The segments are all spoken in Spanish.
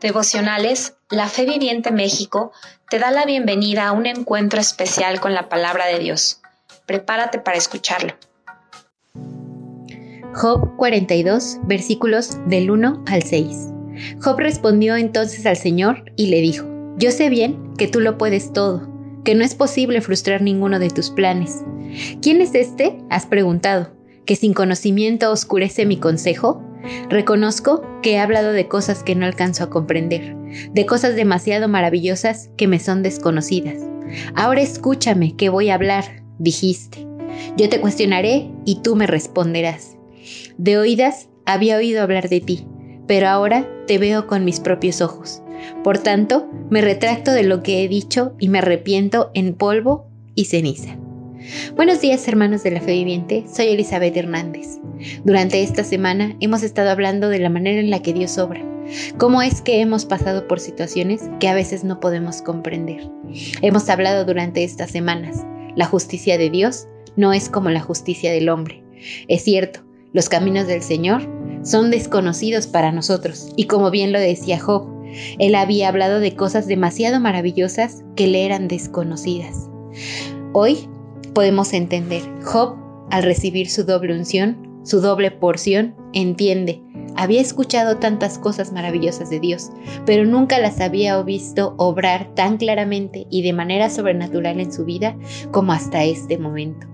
Devocionales, la Fe Viviente México te da la bienvenida a un encuentro especial con la palabra de Dios. Prepárate para escucharlo. Job 42, versículos del 1 al 6. Job respondió entonces al Señor y le dijo, Yo sé bien que tú lo puedes todo, que no es posible frustrar ninguno de tus planes. ¿Quién es este? Has preguntado, que sin conocimiento oscurece mi consejo. Reconozco que he hablado de cosas que no alcanzo a comprender, de cosas demasiado maravillosas que me son desconocidas. Ahora escúchame que voy a hablar, dijiste. Yo te cuestionaré y tú me responderás. De oídas había oído hablar de ti, pero ahora te veo con mis propios ojos. Por tanto, me retracto de lo que he dicho y me arrepiento en polvo y ceniza. Buenos días hermanos de la fe viviente, soy Elizabeth Hernández. Durante esta semana hemos estado hablando de la manera en la que Dios obra, cómo es que hemos pasado por situaciones que a veces no podemos comprender. Hemos hablado durante estas semanas, la justicia de Dios no es como la justicia del hombre. Es cierto, los caminos del Señor son desconocidos para nosotros, y como bien lo decía Job, él había hablado de cosas demasiado maravillosas que le eran desconocidas. Hoy podemos entender. Job, al recibir su doble unción, su doble porción, entiende. Había escuchado tantas cosas maravillosas de Dios, pero nunca las había visto obrar tan claramente y de manera sobrenatural en su vida como hasta este momento.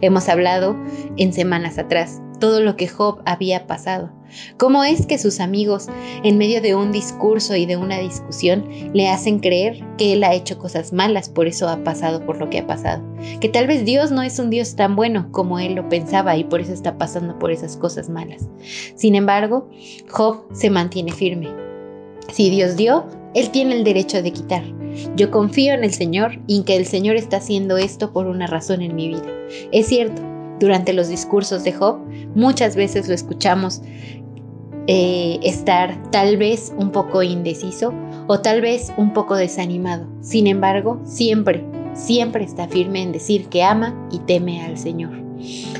Hemos hablado en semanas atrás todo lo que Job había pasado. ¿Cómo es que sus amigos, en medio de un discurso y de una discusión, le hacen creer que él ha hecho cosas malas, por eso ha pasado por lo que ha pasado? Que tal vez Dios no es un Dios tan bueno como él lo pensaba y por eso está pasando por esas cosas malas. Sin embargo, Job se mantiene firme. Si Dios dio, Él tiene el derecho de quitar. Yo confío en el Señor y en que el Señor está haciendo esto por una razón en mi vida. Es cierto, durante los discursos de Job muchas veces lo escuchamos eh, estar tal vez un poco indeciso o tal vez un poco desanimado. Sin embargo, siempre, siempre está firme en decir que ama y teme al Señor.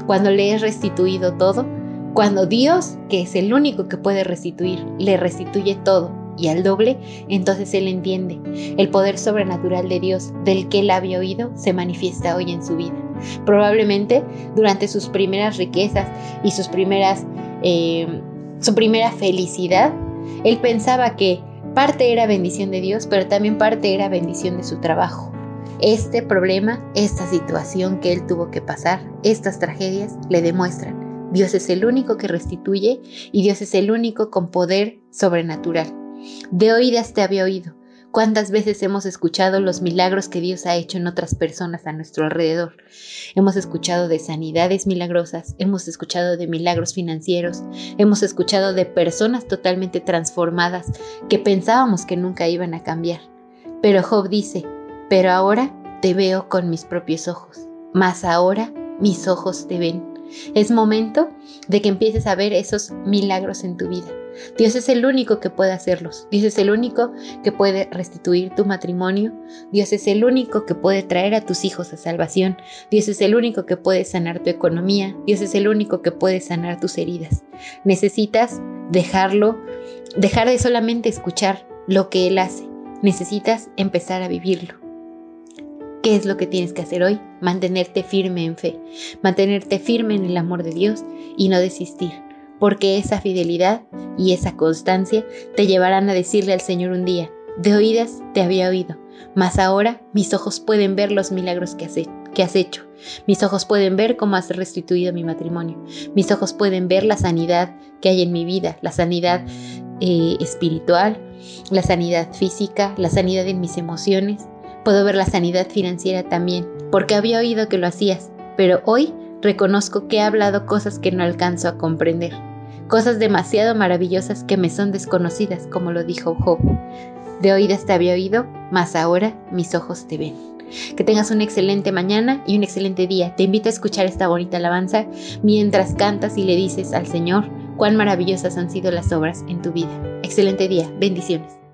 Cuando le es restituido todo, cuando Dios, que es el único que puede restituir, le restituye todo y al doble, entonces él entiende. El poder sobrenatural de Dios del que él había oído se manifiesta hoy en su vida. Probablemente durante sus primeras riquezas y sus primeras, eh, su primera felicidad, él pensaba que parte era bendición de Dios, pero también parte era bendición de su trabajo. Este problema, esta situación que él tuvo que pasar, estas tragedias le demuestran. Dios es el único que restituye y Dios es el único con poder sobrenatural. De oídas te había oído. ¿Cuántas veces hemos escuchado los milagros que Dios ha hecho en otras personas a nuestro alrededor? Hemos escuchado de sanidades milagrosas, hemos escuchado de milagros financieros, hemos escuchado de personas totalmente transformadas que pensábamos que nunca iban a cambiar. Pero Job dice, pero ahora te veo con mis propios ojos, más ahora mis ojos te ven. Es momento de que empieces a ver esos milagros en tu vida. Dios es el único que puede hacerlos. Dios es el único que puede restituir tu matrimonio. Dios es el único que puede traer a tus hijos a salvación. Dios es el único que puede sanar tu economía. Dios es el único que puede sanar tus heridas. Necesitas dejarlo, dejar de solamente escuchar lo que Él hace. Necesitas empezar a vivirlo. ¿Qué es lo que tienes que hacer hoy? Mantenerte firme en fe, mantenerte firme en el amor de Dios y no desistir, porque esa fidelidad y esa constancia te llevarán a decirle al Señor un día, de oídas te había oído, mas ahora mis ojos pueden ver los milagros que has, hecho, mis ojos pueden ver cómo has restituido mi matrimonio, mis ojos pueden ver la sanidad que hay en mi vida, la sanidad eh, espiritual, la sanidad física, la sanidad en mis emociones, Puedo ver la sanidad financiera también, porque había oído que lo hacías, pero hoy reconozco que he hablado cosas que no alcanzo a comprender, cosas demasiado maravillosas que me son desconocidas, como lo dijo Job. De oídas te había oído, mas ahora mis ojos te ven. Que tengas una excelente mañana y un excelente día. Te invito a escuchar esta bonita alabanza mientras cantas y le dices al Señor cuán maravillosas han sido las obras en tu vida. Excelente día. Bendiciones.